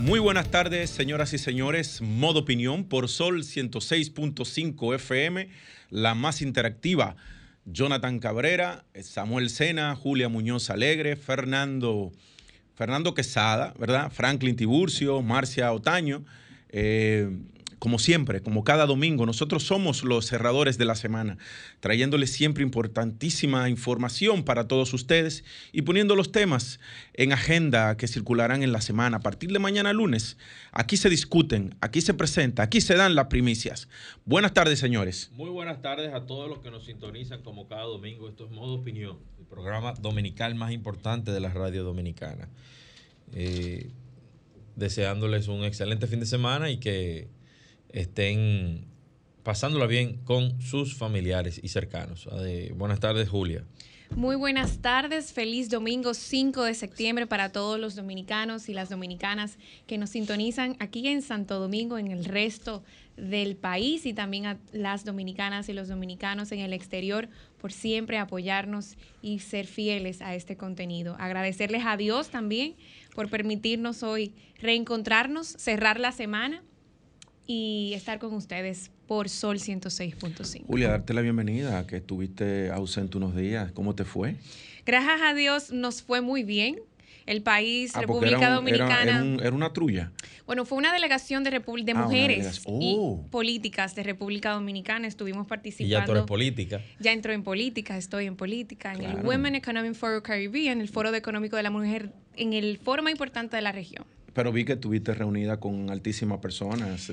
Muy buenas tardes, señoras y señores. Modo opinión por Sol 106.5 FM, la más interactiva. Jonathan Cabrera, Samuel Sena, Julia Muñoz Alegre, Fernando, Fernando Quesada, ¿verdad? Franklin Tiburcio, Marcia Otaño. Eh, como siempre, como cada domingo, nosotros somos los cerradores de la semana, trayéndoles siempre importantísima información para todos ustedes y poniendo los temas en agenda que circularán en la semana. A partir de mañana lunes, aquí se discuten, aquí se presenta, aquí se dan las primicias. Buenas tardes, señores. Muy buenas tardes a todos los que nos sintonizan como cada domingo. Esto es Modo Opinión, el programa dominical más importante de la radio dominicana. Eh, deseándoles un excelente fin de semana y que estén pasándola bien con sus familiares y cercanos. buenas tardes, Julia. Muy buenas tardes, feliz domingo 5 de septiembre para todos los dominicanos y las dominicanas que nos sintonizan aquí en Santo Domingo, en el resto del país y también a las dominicanas y los dominicanos en el exterior por siempre apoyarnos y ser fieles a este contenido. Agradecerles a Dios también por permitirnos hoy reencontrarnos, cerrar la semana y estar con ustedes por Sol 106.5. Julia, darte la bienvenida, que estuviste ausente unos días. ¿Cómo te fue? Gracias a Dios nos fue muy bien. El país, ah, República Dominicana. Era, una trulla. Bueno, fue una delegación de, de ah, mujeres y oh. políticas de República Dominicana. Estuvimos participando. Y ya tú eres política. Ya entro en política, estoy en política, en el Women Economic Forum Caribbean, el Foro Económico de la Mujer, en el foro más importante de la región. Pero vi que estuviste reunida con altísimas personas,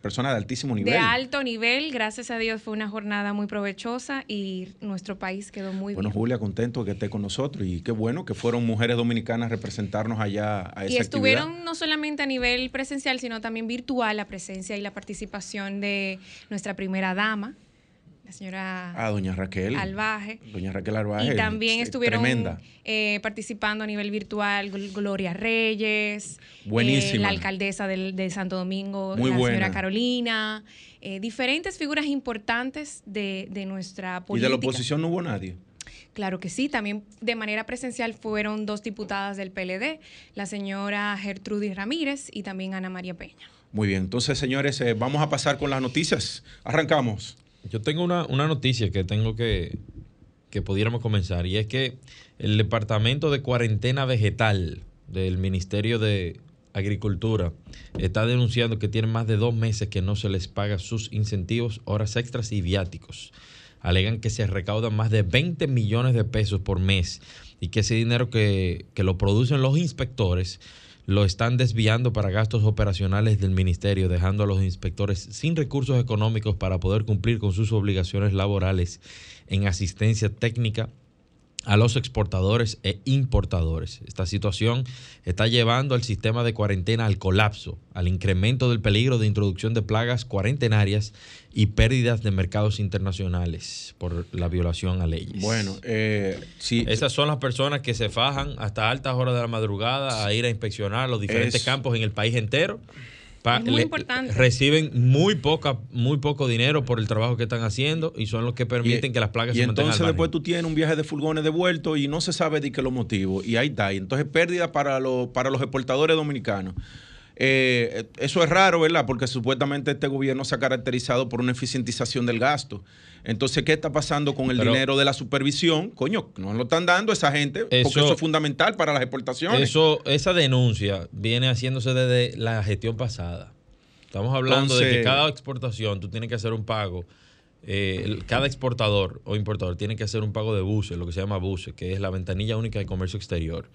personas de altísimo nivel. De alto nivel, gracias a Dios fue una jornada muy provechosa y nuestro país quedó muy bien. Bueno, Julia, contento que esté con nosotros y qué bueno que fueron mujeres dominicanas representarnos allá a esa Y estuvieron no solamente a nivel presencial, sino también virtual la presencia y la participación de nuestra primera dama, la señora ah, doña Raquel Albaje. Doña Raquel Albaje. Y también estuvieron eh, participando a nivel virtual Gloria Reyes, eh, la alcaldesa de Santo Domingo, la señora Carolina, eh, diferentes figuras importantes de, nuestra política. ¿Y de la oposición no hubo nadie? Claro que sí, también de manera presencial fueron dos diputadas del PLD, la señora Gertrudis Ramírez y también Ana María Peña. Muy bien, entonces señores, vamos a pasar con las noticias. Arrancamos. Yo tengo una, noticia que tengo que, que pudiéramos comenzar y es que el Departamento de Cuarentena Vegetal del Ministerio de Agricultura está denunciando que tienen más de dos meses que no se les paga sus incentivos, horas extras y viáticos. Alegan que se recaudan más de 20 millones de pesos por mes y que ese dinero que, que lo producen los inspectores lo están desviando para gastos operacionales del ministerio, dejando a los inspectores sin recursos económicos para poder cumplir con sus obligaciones laborales en asistencia técnica a los exportadores e importadores. Esta situación está llevando al sistema de cuarentena al colapso, al incremento del peligro de introducción de plagas cuarentenarias y pérdidas de mercados internacionales por la violación a leyes. Bueno, eh, sí. Esas son las personas que se fajan hasta altas horas de la madrugada a ir a inspeccionar los diferentes campos en el país entero muy importante. Reciben muy poca, muy poco dinero por el trabajo que están haciendo y son los que permiten que las plagas se mantengan. Y entonces después tú tienes un viaje de furgones devuelto y no se sabe de qué lo motivo. Y ahí está. Y entonces pérdida para, los para los exportadores dominicanos. Eh, eso es raro, ¿verdad? Porque supuestamente este gobierno se ha caracterizado por una eficientización del gasto. Entonces, ¿qué está pasando con el dinero de la supervisión? Coño, no lo están dando esa gente, porque eso es fundamental para las exportaciones. Eso, esa denuncia viene haciéndose desde la gestión pasada. Estamos hablando de que cada exportación tú tienes que hacer un pago. Eh, cada exportador o importador tiene que hacer un pago de buses, lo que se llama buses, que es la ventanilla única de comercio exterior.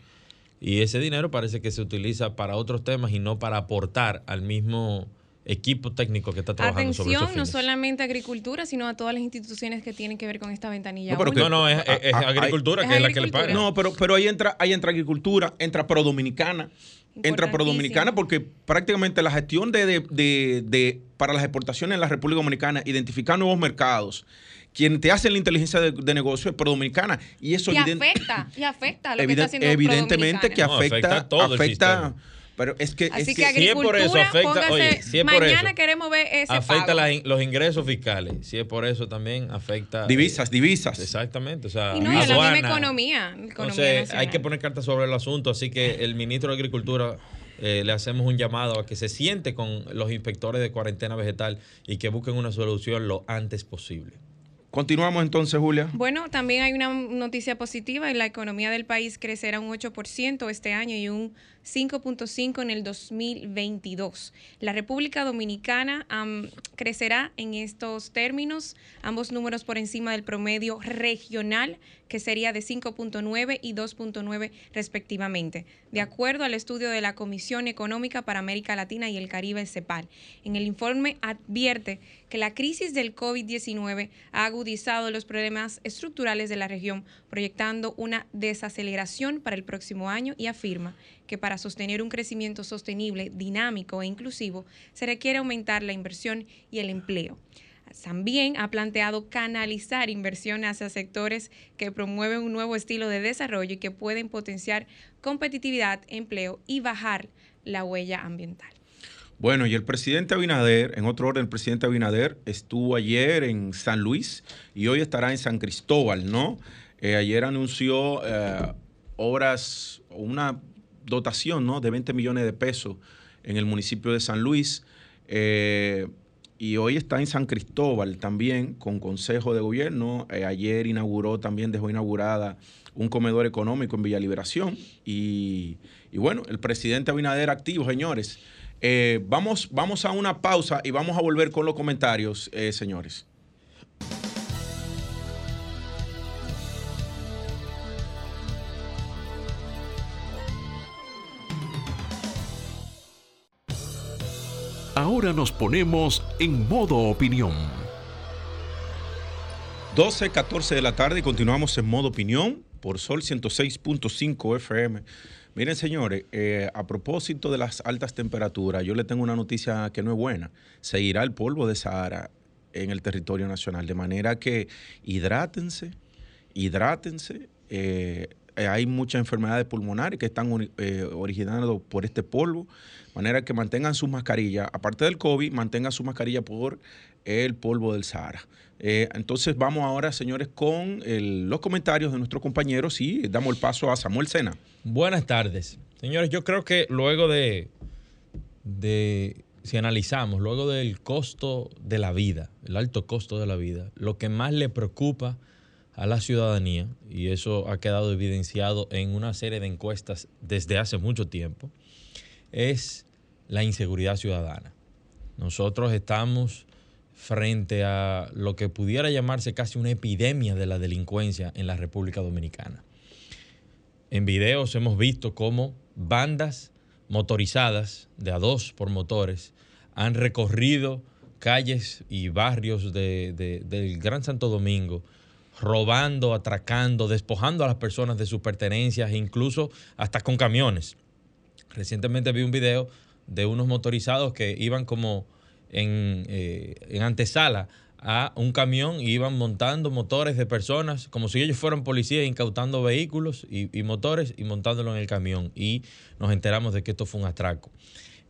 Y ese dinero parece que se utiliza para otros temas y no para aportar al mismo equipo técnico que está trabajando sobre Atención, esos no fines. solamente a agricultura, sino a todas las instituciones que tienen que ver con esta ventanilla. No, pero. No, no, es, es- es Ah, ah, agricultura hay- que es la que le paga. No, pero, pero ahí entra, ahí entra agricultura, entra pro dominicana, entra pro dominicana porque prácticamente la gestión de, de- de- de- para las exportaciones en la República Dominicana, identificar nuevos mercados, quien te hace la inteligencia de, de negocio es pro dominicana y eso y evidente- afecta, y afecta a lo que está haciendo evidentemente que No, afecta, afecta a todo el afecta. Pero es que, Así es que, que- si es por eso, afecta- póngase, oye, si es por mañana eso, queremos ver ese afecta pago. los ingresos fiscales. Si es por eso también afecta. divisas, divisas. Exactamente. O sea, y no, y a la misma aduana. economía. economía Entonces, hay que poner cartas sobre el asunto. Así que el ministro de Agricultura eh, le hacemos un llamado a que se siente con los inspectores de cuarentena vegetal y que busquen una solución lo antes posible. Continuamos entonces, Julia. Bueno, también hay una noticia positiva y la economía del país crecerá un 8% este año y un 5.5 en el 2022. La República Dominicana am, crecerá en estos términos, ambos números por encima del promedio regional, que sería de 5.9 y 2.9 respectivamente, de acuerdo al estudio de la Comisión Económica para América Latina y el Caribe, CEPAL. En el informe advierte que la crisis del COVID-19 ha agudizado los problemas estructurales de la región, proyectando una desaceleración para el próximo año y afirma que para sostener un crecimiento sostenible, dinámico e inclusivo, se requiere aumentar la inversión y el empleo. También ha planteado canalizar inversión hacia sectores que promueven un nuevo estilo de desarrollo y que pueden potenciar competitividad, empleo y bajar la huella ambiental. Bueno, y el presidente Abinader, en otro orden, el presidente Abinader estuvo ayer en San Luis y hoy estará en San Cristóbal, ¿no? Eh, ayer anunció eh, obras, una dotación, ¿no? De 20 millones de pesos en el municipio de San Luis. Eh, y hoy está en San Cristóbal también con consejo de gobierno. Eh, ayer inauguró, también dejó inaugurada un comedor económico en Villa Liberación. Y, y bueno, el presidente Abinader activo, señores. Eh, vamos, vamos a una pausa y vamos a volver con los comentarios, señores. Ahora nos ponemos en modo opinión. 12, 14 de la tarde continuamos en modo opinión por Sol 106.5 FM. Miren, señores, eh, a propósito de las altas temperaturas, yo le tengo una noticia que no es buena. Se irá el polvo de Sahara en el territorio nacional, de manera que hidrátense, hidrátense. eh, eh, hay muchas enfermedades pulmonares que están eh, originando por este polvo, de manera que mantengan sus mascarillas, aparte del COVID, mantengan su mascarilla por el polvo del Sahara. Eh, entonces vamos ahora, señores, con los comentarios de nuestros compañeros y damos el paso a Samuel Sena. Buenas tardes. Señores, yo creo que luego de, de, si analizamos, luego del costo de la vida, el alto costo de la vida, lo que más le preocupa a la ciudadanía, y eso ha quedado evidenciado en una serie de encuestas desde hace mucho tiempo, es la inseguridad ciudadana. Nosotros estamos frente a lo que pudiera llamarse casi una epidemia de la delincuencia en la República Dominicana. En videos hemos visto cómo bandas motorizadas de a dos por motores han recorrido calles y barrios de- de- del Gran Santo Domingo, robando, atracando, despojando a las personas de sus pertenencias, incluso hasta con camiones. Recientemente vi un video de unos motorizados que iban como en, eh, en antesala a un camión y iban montando motores de personas como si ellos fueran policías incautando vehículos y, y motores y montándolo en el camión. Y nos enteramos de que esto fue un atraco.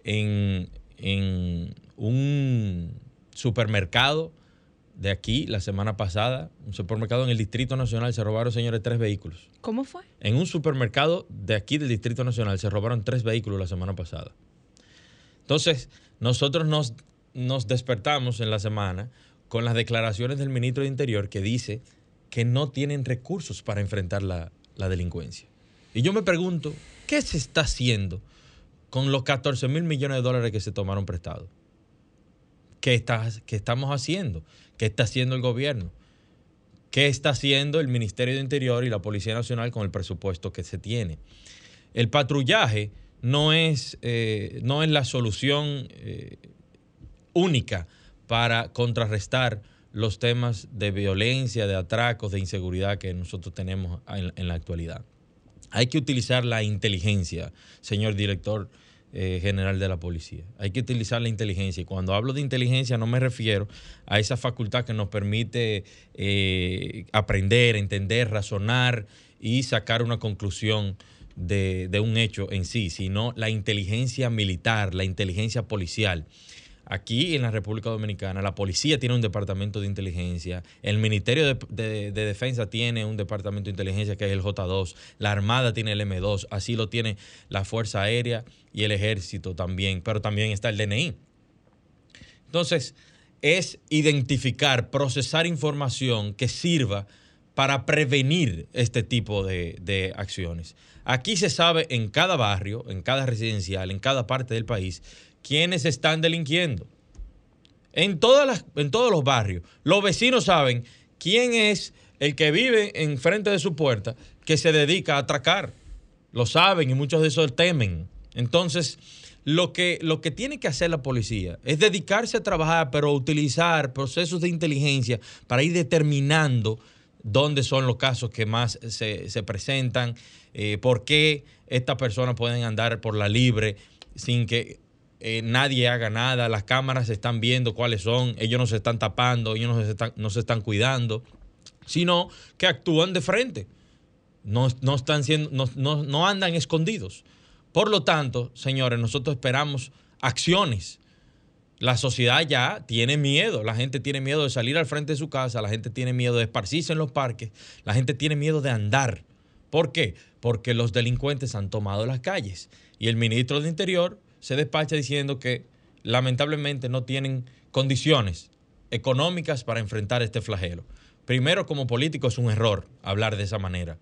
En, en un supermercado de aquí, la semana pasada, un supermercado en el Distrito Nacional, se robaron, señores, tres vehículos. ¿Cómo fue? En un supermercado de aquí del Distrito Nacional se robaron tres vehículos la semana pasada. Entonces, nosotros nos, nos despertamos en la semana con las declaraciones del ministro de Interior que dice que no tienen recursos para enfrentar la, la delincuencia. Y yo me pregunto, ¿qué se está haciendo con los 14 mil millones de dólares que se tomaron prestados? ¿Qué, ¿Qué estamos haciendo? ¿Qué está haciendo el gobierno? ¿Qué está haciendo el Ministerio de Interior y la Policía Nacional con el presupuesto que se tiene? El patrullaje no es, eh, no es la solución eh, única para contrarrestar los temas de violencia, de atracos, de inseguridad que nosotros tenemos en, la actualidad. Hay que utilizar la inteligencia, señor director eh, general de la policía. Hay que utilizar la inteligencia. Y cuando hablo de inteligencia no me refiero a esa facultad que nos permite eh, aprender, entender, razonar y sacar una conclusión de, de un hecho en sí, sino la inteligencia militar, la inteligencia policial. Aquí en la República Dominicana, la policía tiene un departamento de inteligencia, el Ministerio de, Defensa tiene un departamento de inteligencia que es el J2, la Armada tiene el M2, así lo tiene la Fuerza Aérea y el Ejército también, pero también está el DNI. Entonces, es identificar, procesar información que sirva para prevenir este tipo de, de, acciones. Aquí se sabe en cada barrio, en cada residencial, en cada parte del país, quiénes están delinquiendo. En, todas las, en todos los barrios, los vecinos saben quién es el que vive enfrente de su puerta que se dedica a atracar. Lo saben y muchos de esos temen. Entonces, lo que, lo que tiene que hacer la policía es dedicarse a trabajar, pero utilizar procesos de inteligencia para ir determinando dónde son los casos que más se, presentan, eh, por qué estas personas pueden andar por la libre sin que eh, nadie haga nada, las cámaras están viendo cuáles son, ellos no se están tapando, ellos no se están, no se están cuidando, sino que actúan de frente, no, están siendo, no, no andan escondidos. Por lo tanto, señores, nosotros esperamos acciones. La sociedad ya tiene miedo, la gente tiene miedo de salir al frente de su casa, la gente tiene miedo de esparcirse en los parques, la gente tiene miedo de andar. ¿Por qué? Porque los delincuentes han tomado las calles y el ministro de Interior se despacha diciendo que lamentablemente no tienen condiciones económicas para enfrentar este flagelo. Primero, como político es un error hablar de esa manera.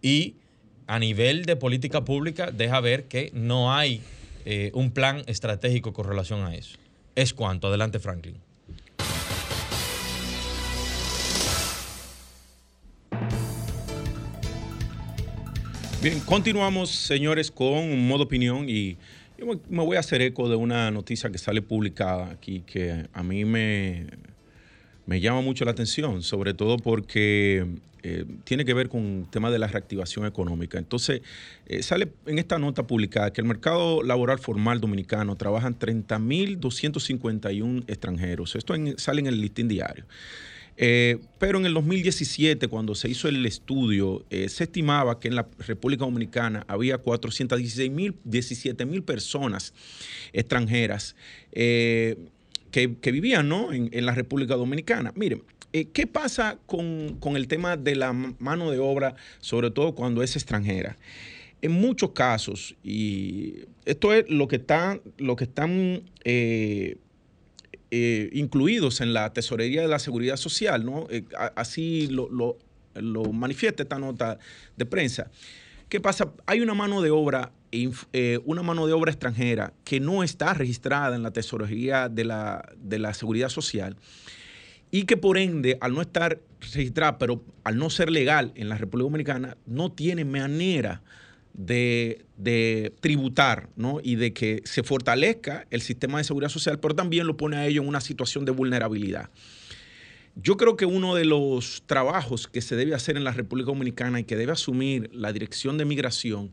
Y a nivel de política pública deja ver que no hay eh, un plan estratégico con relación a eso. Es cuanto. Adelante, Franklin. Bien, continuamos, señores, con un modo opinión y yo me voy a hacer eco de una noticia que sale publicada aquí que a mí me, me llama mucho la atención, sobre todo porque eh, tiene que ver con el tema de la reactivación económica. Entonces, eh, sale en esta nota publicada que el mercado laboral formal dominicano trabajan 30.251 extranjeros. Esto sale en el listín diario. Eh, pero en el 2017, cuando se hizo el estudio, eh, se estimaba que en la República Dominicana había 416 mil, 17 mil personas extranjeras eh, que, vivían en, la República Dominicana. Miren, ¿qué pasa con, el tema de la mano de obra, sobre todo cuando es extranjera? En muchos casos, y esto es lo que, está, lo que están incluidos en la tesorería de la seguridad social. Eh, así lo, manifiesta esta nota de prensa. ¿Qué pasa? Hay una mano de obra, eh, una mano de obra extranjera que no está registrada en la tesorería de la, de la seguridad social y que por ende, al no estar registrada, pero al no ser legal en la República Dominicana, no tiene manera de, tributar ¿no? y de que se fortalezca el sistema de seguridad social, pero también lo pone a ellos en una situación de vulnerabilidad. Yo creo que uno de los trabajos que se debe hacer en la República Dominicana y que debe asumir la Dirección de Migración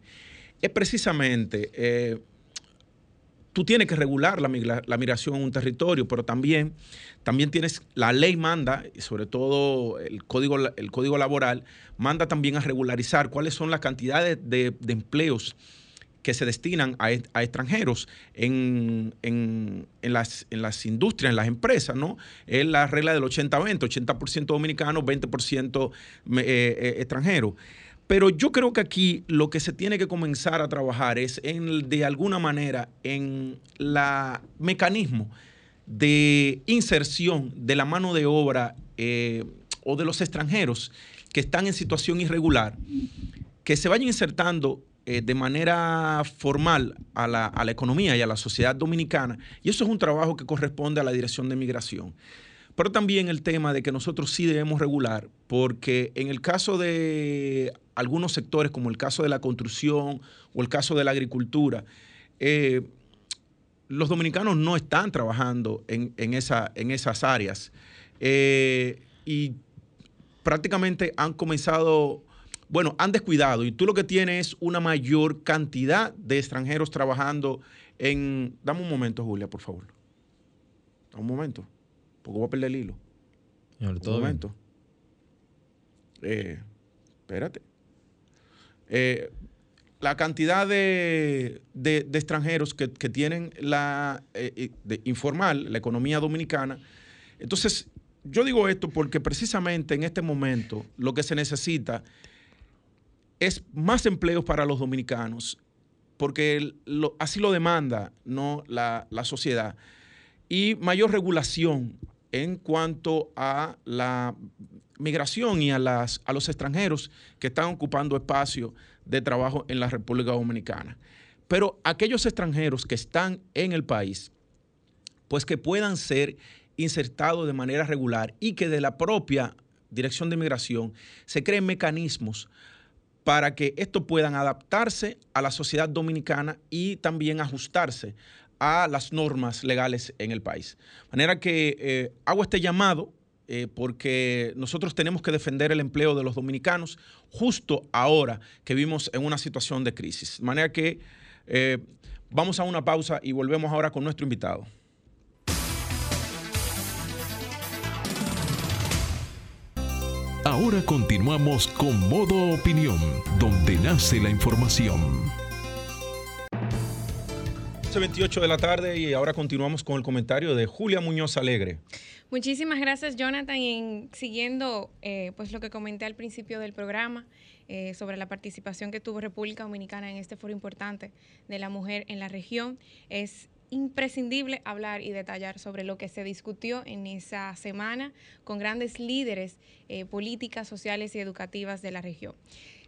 es precisamente eh, tú tienes que regular la, migración en un territorio, pero también, también tienes, la ley manda, y sobre todo el código, el código laboral, manda también a regularizar cuáles son las cantidades de, empleos que se destinan a, extranjeros en, las, en las industrias, en las empresas, ¿no? Es la regla del 80-20, 80%, dominicano, 20% eh, eh, extranjero. Pero yo creo que aquí lo que se tiene que comenzar a trabajar es en, de alguna manera en la mecanismo de inserción de la mano de obra eh, o de los extranjeros que están en situación irregular, que se vayan insertando eh, de manera formal a la economía y a la sociedad dominicana. Y eso es un trabajo que corresponde a la Dirección de Migración. Pero también el tema de que nosotros sí debemos regular, porque en el caso de algunos sectores, como el caso de la construcción o el caso de la agricultura, eh, los dominicanos no están trabajando en, esa, en esas áreas. Eh, y prácticamente han comenzado, bueno, han descuidado. Y tú lo que tienes es una mayor cantidad de extranjeros trabajando en... Dame un momento, Julia, por favor. Un momento, porque voy a perder el hilo. un momento. Eh, espérate. Eh, la cantidad de, extranjeros que, tienen la eh, informal, la economía dominicana. Entonces, yo digo esto porque precisamente en este momento lo que se necesita es más empleos para los dominicanos, porque así lo demanda ¿no? la, la sociedad, y mayor regulación en cuanto a la migración y a, los extranjeros que están ocupando espacio de trabajo en la República Dominicana. Pero aquellos extranjeros que están en el país, pues que puedan ser insertados de manera regular y que de la propia Dirección de Migración se creen mecanismos para que estos puedan adaptarse a la sociedad dominicana y también ajustarse a las normas legales en el país. De manera que eh, hago este llamado eh, porque nosotros tenemos que defender el empleo de los dominicanos justo ahora que vivimos en una situación de crisis. De manera que eh, vamos a una pausa y volvemos ahora con nuestro invitado. Ahora continuamos con Modo Opinión, donde nace la información. 28 de la tarde y ahora continuamos con el comentario de Julia Muñoz Alegre. Muchísimas gracias, Jonathan. Y siguiendo eh, pues lo que comenté al principio del programa eh, sobre la participación que tuvo República Dominicana en este foro importante de la mujer en la región, es imprescindible hablar y detallar sobre lo que se discutió en esa semana con grandes líderes eh, políticas, sociales y educativas de la región.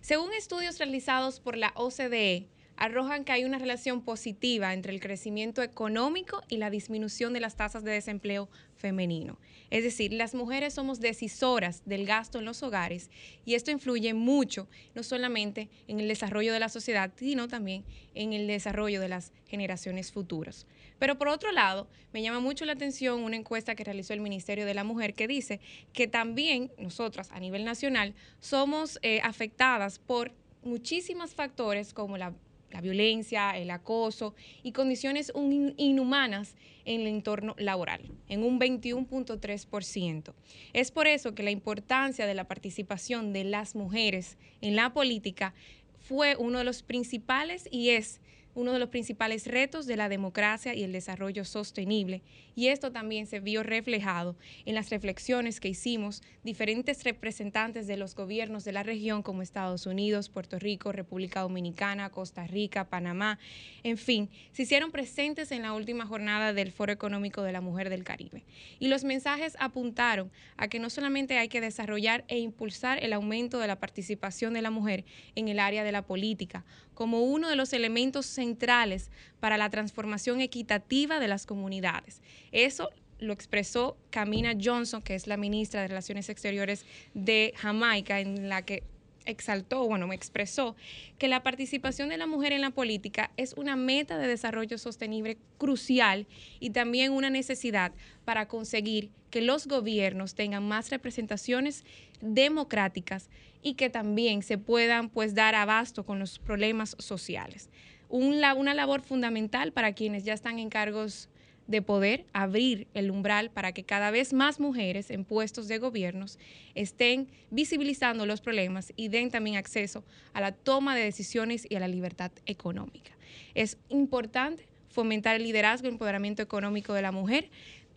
Según estudios realizados por la OCDE, arrojan que hay una relación positiva entre el crecimiento económico y la disminución de las tasas de desempleo femenino. Es decir, las mujeres somos decisoras del gasto en los hogares y esto influye mucho, no solamente en el desarrollo de la sociedad, sino también en el desarrollo de las generaciones futuras. Pero por otro lado, me llama mucho la atención una encuesta que realizó el Ministerio de la Mujer que dice que también nosotras a nivel nacional somos eh, afectadas por muchísimos factores como la la violencia, el acoso y condiciones inhumanas en el entorno laboral, en un 21.3%. Es por eso que la importancia de la participación de las mujeres en la política fue uno de los principales y es uno de los principales retos de la democracia y el desarrollo sostenible. Y esto también se vio reflejado en las reflexiones que hicimos diferentes representantes de los gobiernos de la región como Estados Unidos, Puerto Rico, República Dominicana, Costa Rica, Panamá, en fin, se hicieron presentes en la última jornada del Foro Económico de la Mujer del Caribe. Y los mensajes apuntaron a que no solamente hay que desarrollar e impulsar el aumento de la participación de la mujer en el área de la política, como uno de los elementos centrales para la transformación equitativa de las comunidades. Eso lo expresó Camina Johnson, que es la ministra de Relaciones Exteriores de Jamaica, en la que exaltó, bueno, me expresó que la participación de la mujer en la política es una meta de desarrollo sostenible crucial y también una necesidad para conseguir que los gobiernos tengan más representaciones democráticas y que también se puedan pues dar abasto con los problemas sociales. una labor fundamental para quienes ya están en cargos de poder abrir el umbral para que cada vez más mujeres en puestos de gobiernos estén visibilizando los problemas y den también acceso a la toma de decisiones y a la libertad económica. Es importante fomentar el liderazgo y empoderamiento económico de la mujer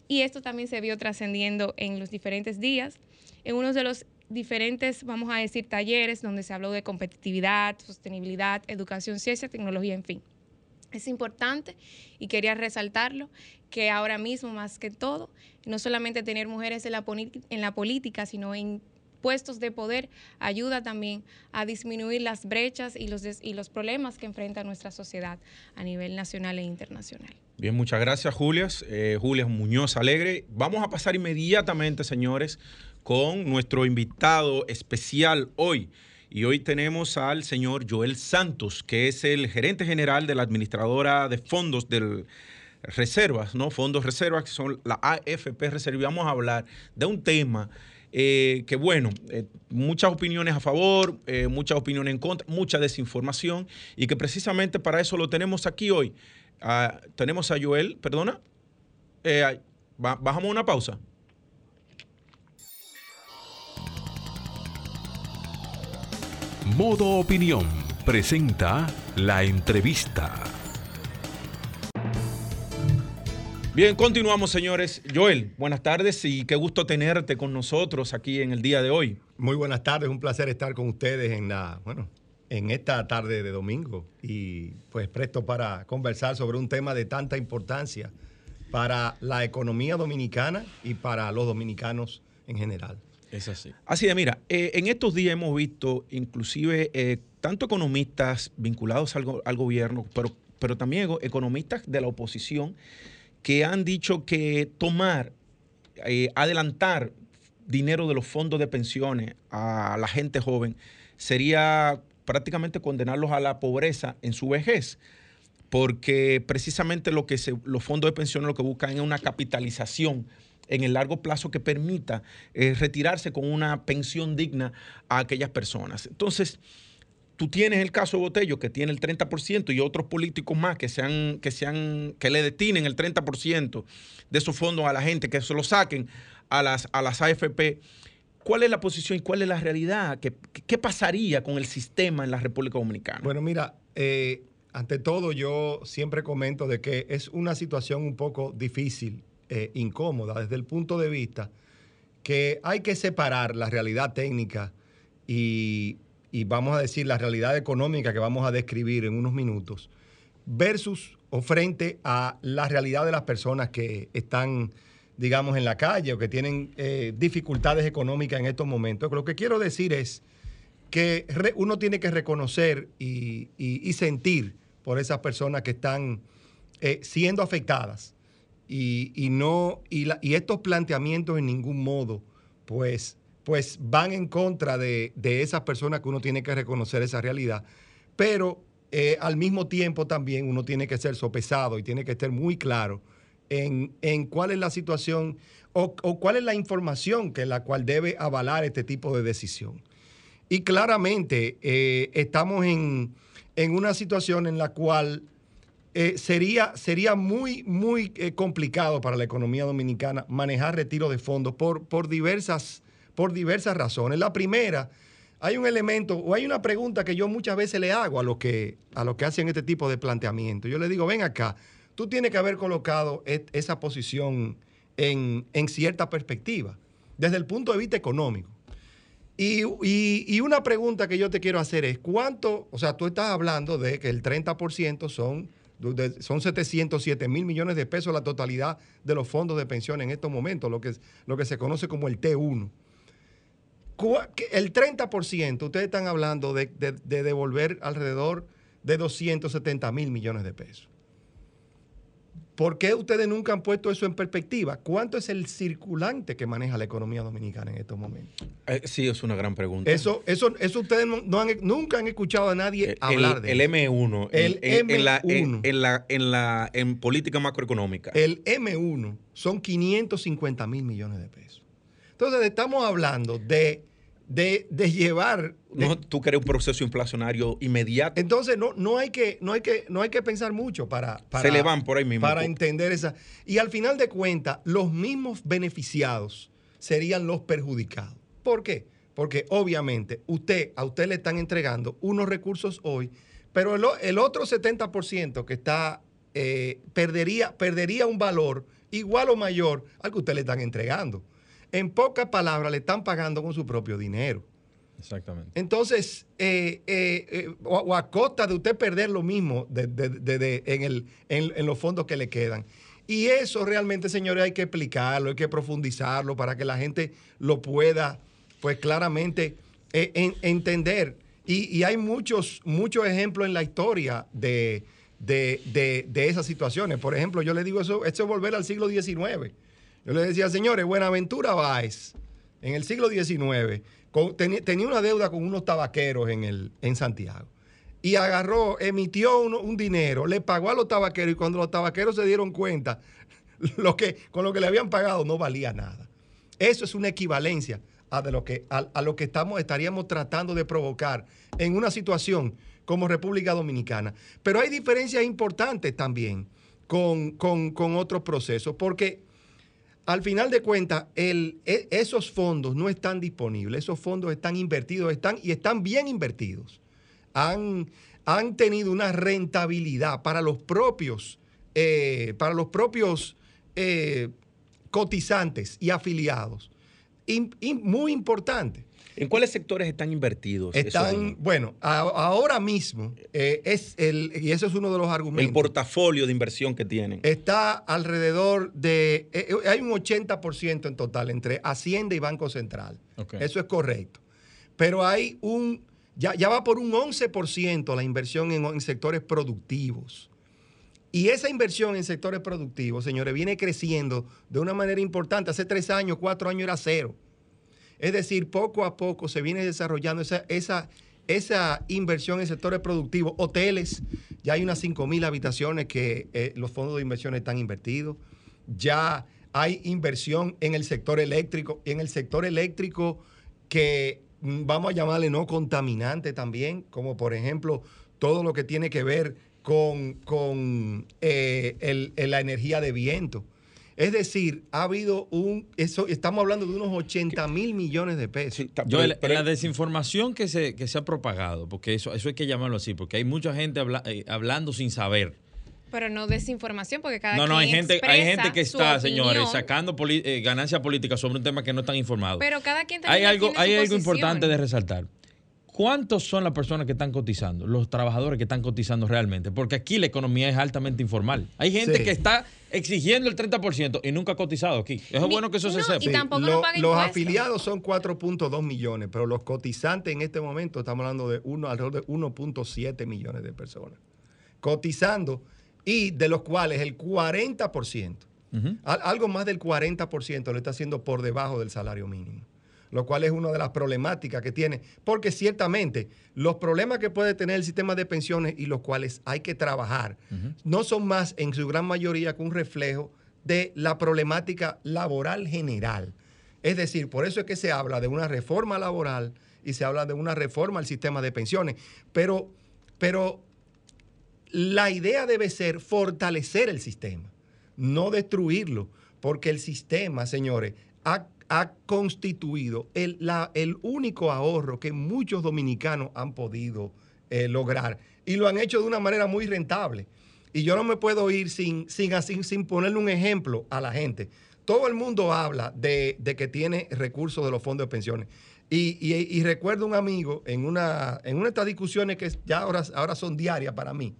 y esto también se vio trascendiendo en los diferentes días. En uno de los diferentes, vamos a decir, talleres donde se habló de competitividad, sostenibilidad, educación, ciencia, tecnología, en fin. Es importante y quería resaltarlo que ahora mismo, más que todo, no solamente tener mujeres en la, política, sino en puestos de poder, ayuda también a disminuir las brechas y los, y los problemas que enfrenta nuestra sociedad a nivel nacional e internacional. Bien, muchas gracias, Julia. Eh, Julia Muñoz Alegre. Vamos a pasar inmediatamente, señores, con nuestro invitado especial hoy. Y hoy tenemos al señor Joel Santos, que es el gerente general de la administradora de fondos del reservas, ¿no? Fondos reservas, que son la AFP Reserva. Vamos a hablar de un tema eh, que, bueno, eh, muchas opiniones a favor, eh, muchas opiniones en contra, mucha desinformación, y que precisamente para eso lo tenemos aquí hoy. Ah, tenemos a Joel, perdona, bajamos una pausa. Modo Opinión presenta la entrevista. Bien, continuamos, señores. Joel, buenas tardes y qué gusto tenerte con nosotros aquí en el día de hoy. Muy buenas tardes, un placer estar con ustedes en la, bueno, en esta tarde de domingo y pues presto para conversar sobre un tema de tanta importancia para la economía dominicana y para los dominicanos en general. Es así. Así de, mira, eh, en estos días hemos visto inclusive eh, tanto economistas vinculados al, al, gobierno, pero, pero también economistas de la oposición que han dicho que tomar, eh, adelantar dinero de los fondos de pensiones a la gente joven sería prácticamente condenarlos a la pobreza en su vejez porque precisamente lo que los fondos de pensiones lo que buscan es una capitalización en el largo plazo que permita eh, retirarse con una pensión digna a aquellas personas. Entonces, tú tienes el caso de Botello, que tiene el 30%, y otros políticos más que, que, que le destinen el 30% de esos fondos a la gente, que se lo saquen a las, a las AFP. ¿Cuál es la posición y cuál es la realidad? ¿Qué, qué pasaría con el sistema en la República Dominicana? Bueno, mira, eh, ante todo yo siempre comento de que es una situación un poco difícil eh, incómoda desde el punto de vista que hay que separar la realidad técnica y, vamos a decir la realidad económica que vamos a describir en unos minutos versus o frente a la realidad de las personas que están, digamos, en la calle o que tienen eh, dificultades económicas en estos momentos. Lo que quiero decir es que uno tiene que reconocer y, sentir por esas personas que están eh, siendo afectadas y, no, y, estos planteamientos en ningún modo, pues, pues van en contra de, esas personas que uno tiene que reconocer esa realidad. Pero eh, al mismo tiempo también uno tiene que ser sopesado y tiene que estar muy claro en, cuál es la situación o, cuál es la información que la cual debe avalar este tipo de decisión. Y claramente eh, estamos en, en, una situación en la cual eh, sería, sería muy, muy eh, complicado para la economía dominicana manejar retiro de fondos por, por, diversas, por diversas razones. La primera, hay un elemento o hay una pregunta que yo muchas veces le hago a los que, a los que hacen este tipo de planteamiento. Yo le digo, ven acá, tú tienes que haber colocado esa posición en, cierta perspectiva, desde el punto de vista económico. Y, y, una pregunta que yo te quiero hacer es, ¿cuánto, o sea, tú estás hablando de que el 30% son son 707 mil millones de pesos la totalidad de los fondos de pensión en estos momentos, lo que, lo que se conoce como el T1. El 30%, ustedes están hablando de, de devolver alrededor de 270 mil millones de pesos. ¿Por qué ustedes nunca han puesto eso en perspectiva? ¿Cuánto es el circulante que maneja la economía dominicana en estos momentos? Eh, sí, es una gran pregunta. Eso, eso, eso ustedes no, han, nunca han escuchado a nadie hablar de el M1. El en, M1. En la, en, la, en, política macroeconómica. El M1 son 550 mil millones de pesos. Entonces, estamos hablando de de, llevar. no, tú quieres un proceso inflacionario inmediato. Entonces, no, no, hay, que, no, hay, que, no hay que pensar mucho para, para. Se le van por ahí mismo. Para entender esa. Y al final de cuentas, los mismos beneficiados serían los perjudicados. ¿Por qué? Porque obviamente usted, a usted le están entregando unos recursos hoy, pero el, otro 70% que está, eh, perdería, perdería un valor igual o mayor al que usted le están entregando. En pocas palabras, le están pagando con su propio dinero. Exactamente. Entonces, eh, eh, eh, o, a costa de usted perder lo mismo en, el, en, los fondos que le quedan. Y eso realmente, señores, hay que explicarlo, hay que profundizarlo para que la gente lo pueda, pues claramente entender. Y, hay muchos, muchos ejemplos en la historia de, esas situaciones. Por ejemplo, yo le digo eso, esto es volver al siglo XIX. Yo le decía, señores, Buenaventura Báez, en el siglo XIX, tenía una deuda con unos tabaqueros en, el, en Santiago. y agarró, emitió un, dinero, le pagó a los tabaqueros y cuando los tabaqueros se dieron cuenta, lo que, con lo que le habían pagado no valía nada. Eso es una equivalencia a, de lo, que, a, lo que estamos, estaríamos tratando de provocar en una situación como República Dominicana. Pero hay diferencias importantes también con, con otros procesos, porque al final de cuentas, e, esos fondos no están disponibles, esos fondos están invertidos están, y están bien invertidos. Han, han tenido una rentabilidad para los propios, eh, para los propios eh, cotizantes y afiliados muy importante. ¿En cuáles sectores están invertidos? Están, bueno, ahora mismo eh, es el, y eso es uno de los argumentos. El portafolio de inversión que tienen. Está alrededor de, eh, eh, hay un 80% en total entre Hacienda y Banco Central. Eso es correcto. Pero hay un, ya, ya va por un 11% la inversión en, en sectores productivos. Y esa inversión en sectores productivos, señores, viene creciendo de una manera importante. Hace tres años, cuatro años era cero. Es decir, poco a poco se viene desarrollando esa, esa, esa inversión en sectores productivos. Hoteles, ya hay unas 5 mil habitaciones que eh, los fondos de inversión están invertidos. Ya hay inversión en el sector eléctrico. En el sector eléctrico que mm, vamos a llamarle no contaminante también, como por ejemplo todo lo que tiene que ver con, eh, la energía de viento. Es decir, ha habido un, eso, estamos hablando de unos 80 mil millones de pesos. Yo, la, desinformación que se, que se ha propagado, porque eso, eso hay que llamarlo así, porque hay mucha gente eh, hablando sin saber. Pero no desinformación, porque cada No, no, hay gente, hay gente que está, señores, sacando eh, ganancias políticas sobre un tema que no están informados. Pero cada quien hay algo, hay algo importante de resaltar. ¿Cuántos son las personas que están cotizando? Los trabajadores que están cotizando realmente. Porque aquí la economía es altamente informal. Hay gente que está exigiendo el 30% y nunca ha cotizado aquí. Es bueno que eso se sepa. Y tampoco los afiliados son 4.2 millones, pero los cotizantes en este momento estamos hablando de uno, alrededor de 1.7 millones de personas. Cotizando y de los cuales el 40%, algo más del 40% lo está haciendo por debajo del salario mínimo lo cual es una de las problemáticas que tiene, porque ciertamente los problemas que puede tener el sistema de pensiones y los cuales hay que trabajar no son más en su gran mayoría que un reflejo de la problemática laboral general. Es decir, por eso es que se habla de una reforma laboral y se habla de una reforma al sistema de pensiones, pero, pero la idea debe ser fortalecer el sistema, no destruirlo, porque el sistema, señores, ha ha constituido el, el único ahorro que muchos dominicanos han podido eh, lograr y lo han hecho de una manera muy rentable. Y yo no me puedo ir sin, sin, sin, ponerle un ejemplo a la gente. Todo el mundo habla de, que tiene recursos de los fondos de pensiones. Y, recuerdo un amigo en una, en una de estas discusiones que ya ahora, ahora son diarias para mí.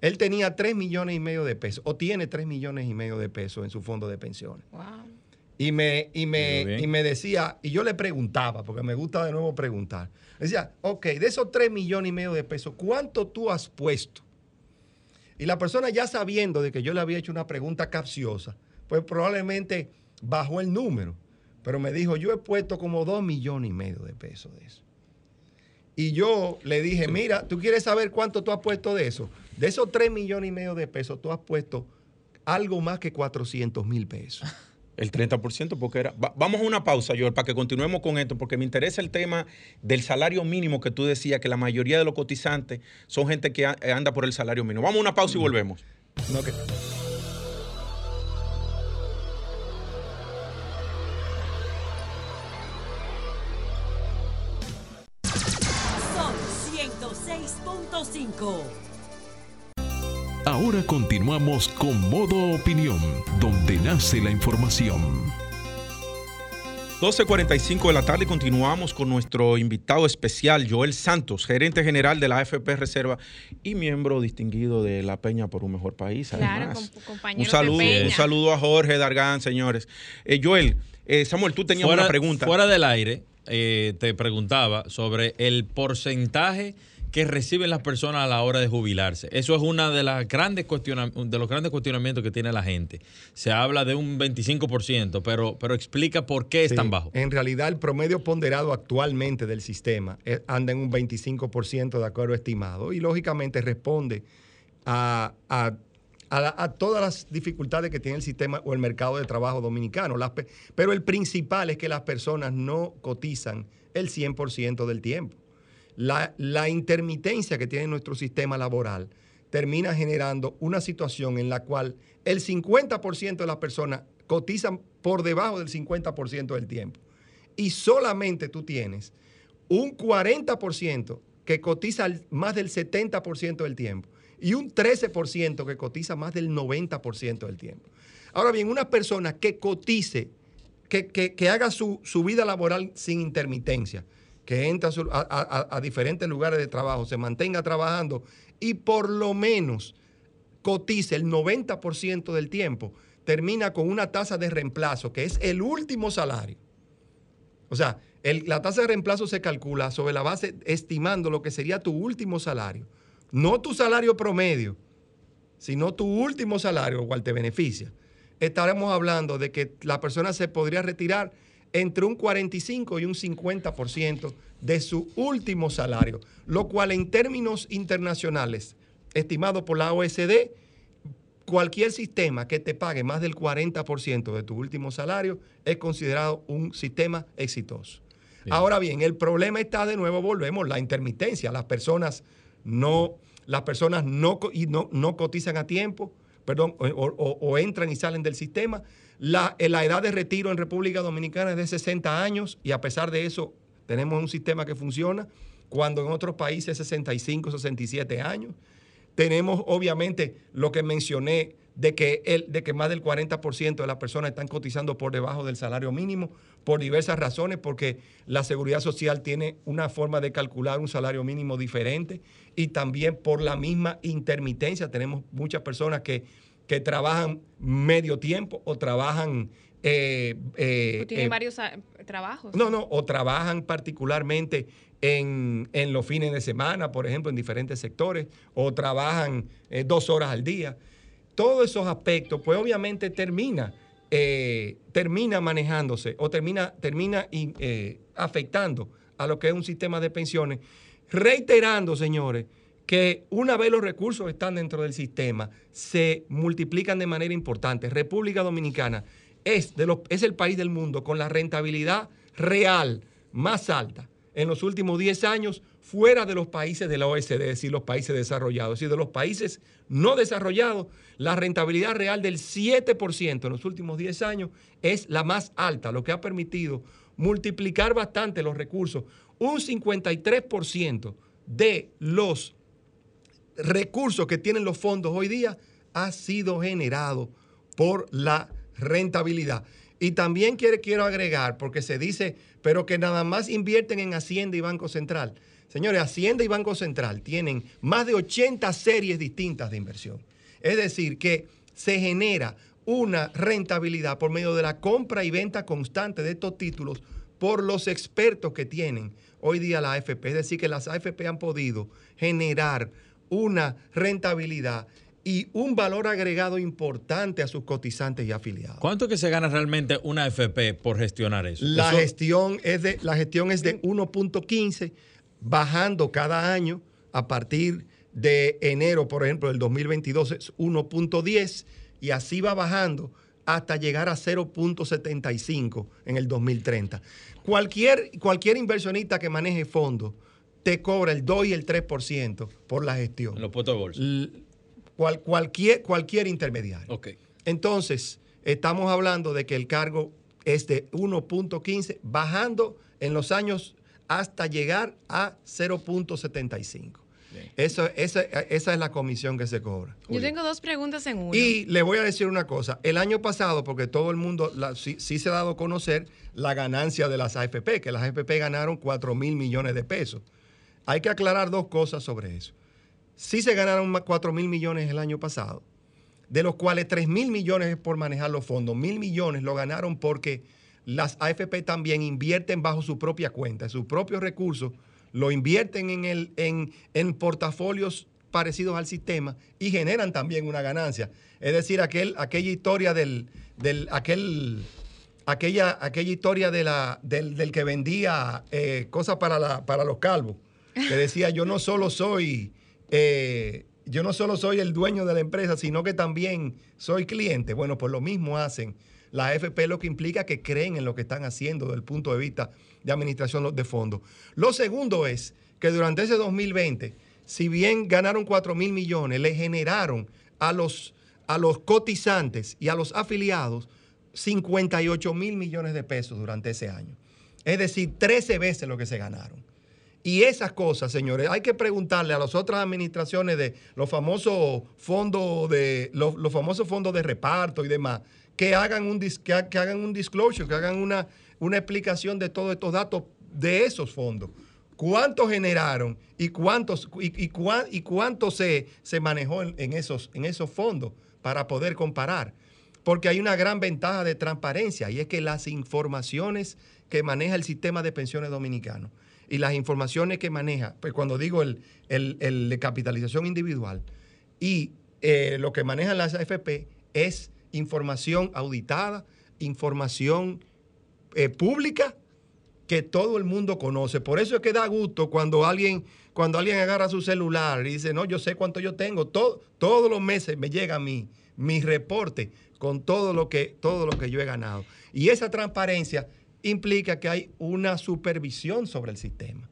Él tenía 3 millones y medio de pesos, o tiene 3 millones y medio de pesos en su fondo de pensiones. Wow. Y me, y me, y me decía, y yo le preguntaba, porque me gusta de nuevo preguntar. Decía, ok, de esos 3 millones y medio de pesos, ¿cuánto tú has puesto? Y la persona ya sabiendo de que yo le había hecho una pregunta capciosa, pues probablemente bajó el número. Pero me dijo, yo he puesto como 2 millones y medio de pesos de eso. Y yo le dije, mira, ¿tú quieres saber cuánto tú has puesto de eso? De esos 3 millones y medio de pesos, tú has puesto algo más que 400 mil pesos. El 30%, porque era. vamos a una pausa, Joel, para que continuemos con esto, porque me interesa el tema del salario mínimo que tú decías, que la mayoría de los cotizantes son gente que anda por el salario mínimo. Vamos a una pausa y volvemos. No, que... Ahora continuamos con Modo Opinión, donde nace la información. 12.45 de la tarde continuamos con nuestro invitado especial, Joel Santos, gerente general de la AFP Reserva y miembro distinguido de La Peña por un Mejor País. Claro, un saludo, un saludo a Jorge Dargán, señores. Eh, Joel, eh, Samuel, tú tenías una pregunta. Fuera del aire, eh, te preguntaba sobre el porcentaje que reciben las personas a la hora de jubilarse. Eso es uno de, las grandes de los grandes cuestionamientos que tiene la gente. Se habla de un 25%, pero, pero explica por qué es tan bajo. En realidad, el promedio ponderado actualmente del sistema eh, anda en un 25% de acuerdo estimado y lógicamente responde a, todas las dificultades que tiene el sistema o el mercado de trabajo dominicano. pero el principal es que las personas no cotizan el 100% del tiempo. La, intermitencia que tiene nuestro sistema laboral termina generando una situación en la cual el 50% de las personas cotizan por debajo del 50% del tiempo. Y solamente tú tienes un 40% que cotiza más del 70% del tiempo y un 13% que cotiza más del 90% del tiempo. Ahora bien, una persona que cotice, que, haga su, vida laboral sin intermitencia, que entre a, diferentes lugares de trabajo, se mantenga trabajando y por lo menos cotice el 90% del tiempo, termina con una tasa de reemplazo, que es el último salario. O sea, la tasa de reemplazo se calcula sobre la base estimando lo que sería tu último salario no tu salario promedio, sino tu último salario, lo cual te beneficia, estaremos hablando de que la persona se podría retirar entre un 45 y un 50% de su último salario, lo cual en términos internacionales, estimado por la OSD, cualquier sistema que te pague más del 40% de tu último salario es considerado un sistema exitoso. Ahora bien, el problema está de nuevo, volvemos, la intermitencia. Las personas no, las personas no, y no, no cotizan a tiempo, perdón, o, entran y salen del sistema. La, la edad de retiro en República Dominicana es de 60 años y a pesar de eso tenemos un sistema que funciona, cuando en otros países 65, 67 años. Tenemos obviamente lo que mencioné de que, el, de que más del 40% de las personas están cotizando por debajo del salario mínimo por diversas razones, porque la seguridad social tiene una forma de calcular un salario mínimo diferente y también por la misma intermitencia. Tenemos muchas personas que, que trabajan medio tiempo o trabajan... Eh, eh, tienen eh, varios ah, trabajos. No, no, o trabajan particularmente en, en, los fines de semana, por ejemplo, en diferentes sectores, o trabajan dos horas al día todos esos aspectos, pues obviamente termina, eh, termina manejándose o termina, termina eh, afectando a lo que es un sistema de pensiones, reiterando, señores, que una vez los recursos están dentro del sistema, se multiplican de manera importante. República Dominicana es, de los, es el país del mundo con la rentabilidad real más alta en los últimos 10 años fuera de los países de la OECD, es decir, los países desarrollados. Es decir, de los países no desarrollados, la rentabilidad real del 7% en los últimos 10 años es la más alta, lo que ha permitido multiplicar bastante los recursos. Un 53% de los recursos que tienen los fondos hoy día ha sido generado por la rentabilidad. Y también quiero agregar, porque se dice, pero que nada más invierten en Hacienda y Banco Central. Señores, Hacienda y Banco Central tienen más de 80 series distintas de inversión. Es decir, que se genera una rentabilidad por medio de la compra y venta constante de estos títulos por los expertos que tienen hoy día la AFP. Es decir, que las AFP han podido generar una rentabilidad y un valor agregado importante a sus cotizantes y afiliados. ¿Cuánto que se gana realmente una AFP por gestionar eso? La, Gestión, es de, la gestión es de 1.15 bajando cada año a partir de enero, por ejemplo, del 2022 es 1.10 y así va bajando hasta llegar a 0.75 en el 2030. Cualquier, cualquier inversionista que maneje fondos te cobra el 2 y el 3% por la gestión. En los puestos de bolsa. cualquier, cualquier intermediario. Okay. Entonces, estamos hablando de que el cargo es de 1.15, bajando en los años hasta llegar a 0.75. Eso, esa, esa, es la comisión que se cobra. Yo tengo dos preguntas en una. Y le voy a decir una cosa. El año pasado, porque todo el mundo sí, se ha dado a conocer la ganancia de las AFP, que las AFP ganaron 4 mil millones de pesos. Hay que aclarar dos cosas sobre eso. Sí se ganaron 4 mil millones el año pasado, de los cuales 3 mil millones es por manejar los fondos. Mil millones lo ganaron porque las AFP también invierten bajo su propia cuenta, sus propios recursos lo invierten en, el, en, en portafolios parecidos al sistema y generan también una ganancia. Es decir, aquel, aquella historia del, del aquel, aquella, aquella historia de la, del, que vendía eh, cosas para, para los calvos, que decía yo no solo soy eh, yo no solo soy el dueño de la empresa, sino que también soy cliente. Bueno, pues lo mismo hacen la AFP, lo que implica que creen en lo que están haciendo desde el punto de vista de administración de fondos. Lo segundo es que durante ese 2020, si bien ganaron 4 mil millones, le generaron a los, a los cotizantes y a los afiliados 58 mil millones de pesos durante ese año. Es decir, 13 veces lo que se ganaron. Y esas cosas, señores, hay que preguntarle a las otras administraciones de los famosos fondos de los, famosos fondos de reparto y demás, que hagan un que, hagan un disclosure, que hagan una, una explicación de todos estos datos de esos fondos. ¿Cuántos generaron y cuántos y, y, cuánto se, se manejó en, esos, en esos fondos para poder comparar? Porque hay una gran ventaja de transparencia y es que las informaciones que maneja el sistema de pensiones dominicano y las informaciones que maneja, pues cuando digo el, de capitalización individual y eh, lo que manejan las AFP es información auditada, información eh, pública que todo el mundo conoce. Por eso es que da gusto cuando alguien, cuando alguien agarra su celular y dice, no, yo sé cuánto yo tengo. Todo, todos los meses me llega mi, mi reporte con todo lo, que, todo lo que yo he ganado. Y esa transparencia implica que hay una supervisión sobre el sistema.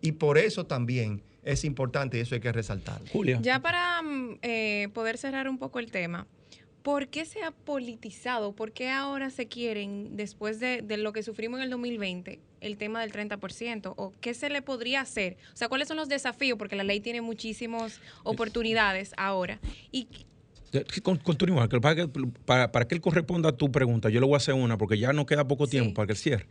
Y por eso también es importante y eso hay que resaltarlo. Julia. Ya para mm, eh, poder cerrar un poco el tema, ¿por qué se ha politizado? ¿Por qué ahora se quieren, después de, lo que sufrimos en el 2020, el tema del 30%? ¿O qué se le podría hacer? O sea, ¿cuáles son los desafíos? Porque la ley tiene muchísimas oportunidades ahora. Y Continúa, para, para, para, que él corresponda a tu pregunta, yo le voy a hacer una porque ya no queda poco tiempo para que él cierre.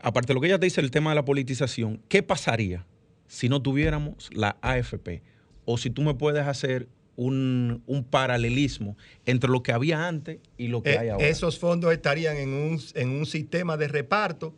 Aparte de lo que ella te dice, el tema de la politización, ¿qué pasaría si no tuviéramos la AFP? O si tú me puedes hacer un, paralelismo entre lo que había antes y lo que eh, hay ahora. Esos fondos estarían en un, en un sistema de reparto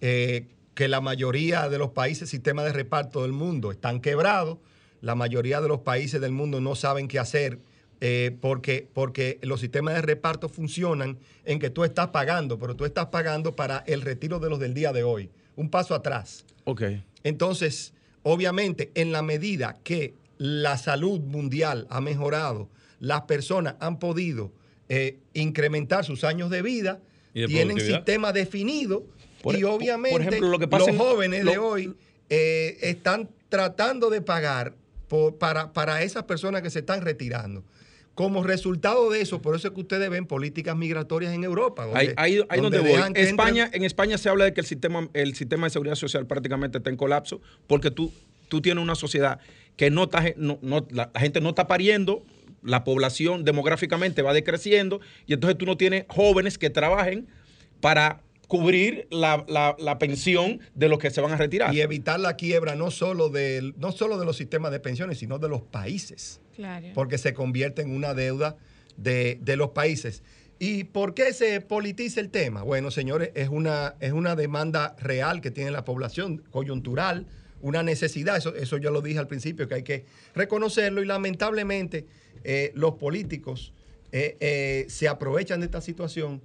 eh, que la mayoría de los países, sistemas de reparto del mundo, están quebrados. La mayoría de los países del mundo no saben qué hacer eh, porque, porque los sistemas de reparto funcionan en que tú estás pagando, pero tú estás pagando para el retiro de los del día de hoy. Un paso atrás. Ok. Entonces, obviamente, en la medida que la salud mundial ha mejorado, las personas han podido eh, incrementar sus años de vida, tienen sistemas definidos y obviamente los jóvenes de hoy eh, están tratando de pagar para, para esas personas que se están retirando. Como resultado de eso, por eso es que ustedes ven políticas migratorias en Europa. ahí, donde, voy. España, En España se habla de que el sistema, el sistema de seguridad social prácticamente está en colapso porque tú, tú tienes una sociedad que no está, no, la, gente no está pariendo, la población demográficamente va decreciendo y entonces tú no tienes jóvenes que trabajen para cubrir la, pensión de los que se van a retirar. Y evitar la quiebra no solo, de, no solo de los sistemas de pensiones, sino de los países. Porque se convierte en una deuda de, los países. ¿Y por qué se politiza el tema? Bueno, señores, es una, es una demanda real que tiene la población, coyuntural, una necesidad. Eso, eso yo lo dije al principio, que hay que reconocerlo. Y lamentablemente eh, los políticos eh, eh, se aprovechan de esta situación,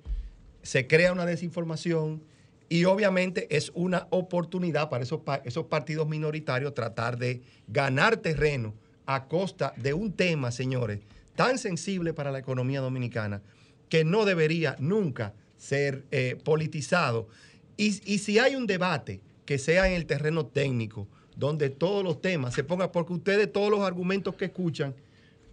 se crea una desinformación y obviamente es una oportunidad para esos, esos partidos minoritarios tratar de ganar terreno a costa de un tema, señores, tan sensible para la economía dominicana que no debería nunca ser eh, politizado. Y, si hay un debate que sea en el terreno técnico, donde todos los temas se pongan, porque ustedes todos los argumentos que escuchan,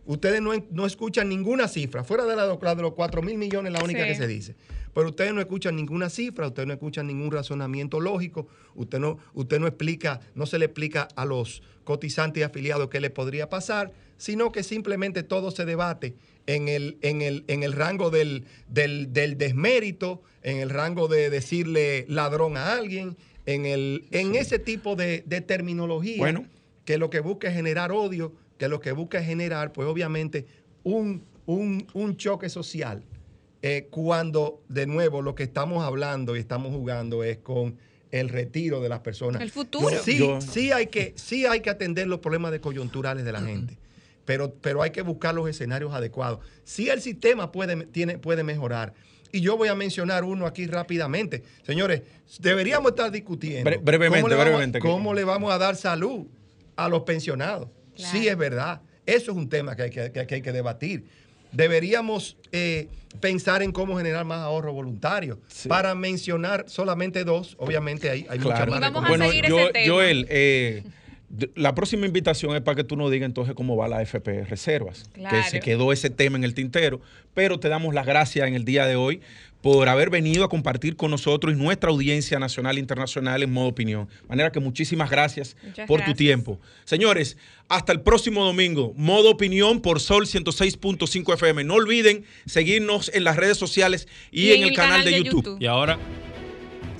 ustedes no, escuchan ninguna cifra, fuera de la, de los 4 mil millones, la única que se dice. Pero ustedes no escuchan ninguna cifra, ustedes no escuchan ningún razonamiento lógico, usted no, usted no explica, no se le explica a los cotizantes y afiliados qué le podría pasar, sino que simplemente todo se debate en el, en el, en el rango del, del, desmérito, en el rango de decirle ladrón a alguien, en, el, en ese tipo de, terminología que lo que busca es generar odio, que lo que busca es generar, pues obviamente, un, un, un choque social eh, cuando de nuevo lo que estamos hablando y estamos jugando es con el retiro de las personas. El futuro. Sí, Yo- sí, hay que, sí hay que atender los problemas de coyunturales de la gente, pero, pero hay que buscar los escenarios adecuados. Sí el sistema puede, tiene, puede mejorar. Y yo voy a mencionar uno aquí rápidamente. Señores, deberíamos estar discutiendo. Bre- brevemente, cómo le vamos- brevemente. ¿Cómo le vamos a dar salud a los pensionados? Claro. Sí, es verdad. Eso es un tema que hay que, que- que hay que debatir. Deberíamos eh, pensar en cómo generar más ahorro voluntario. Sí. Para mencionar solamente dos, obviamente hay, hay Claro. más Y vamos a Bueno, yo- ese tema. Joel, eh, la próxima invitación es para que tú nos digas entonces cómo va la FP Reservas, que Claro. se quedó ese tema en el tintero, pero te damos las gracias en el día de hoy por haber venido a compartir con nosotros y nuestra audiencia nacional e internacional en modo opinión. De manera que muchísimas gracias Muchas por tu tiempo. Señores, hasta el próximo domingo, modo opinión por Sol 106.5 FM. No olviden seguirnos en las redes sociales y, en, el, canal, de, YouTube. Y ahora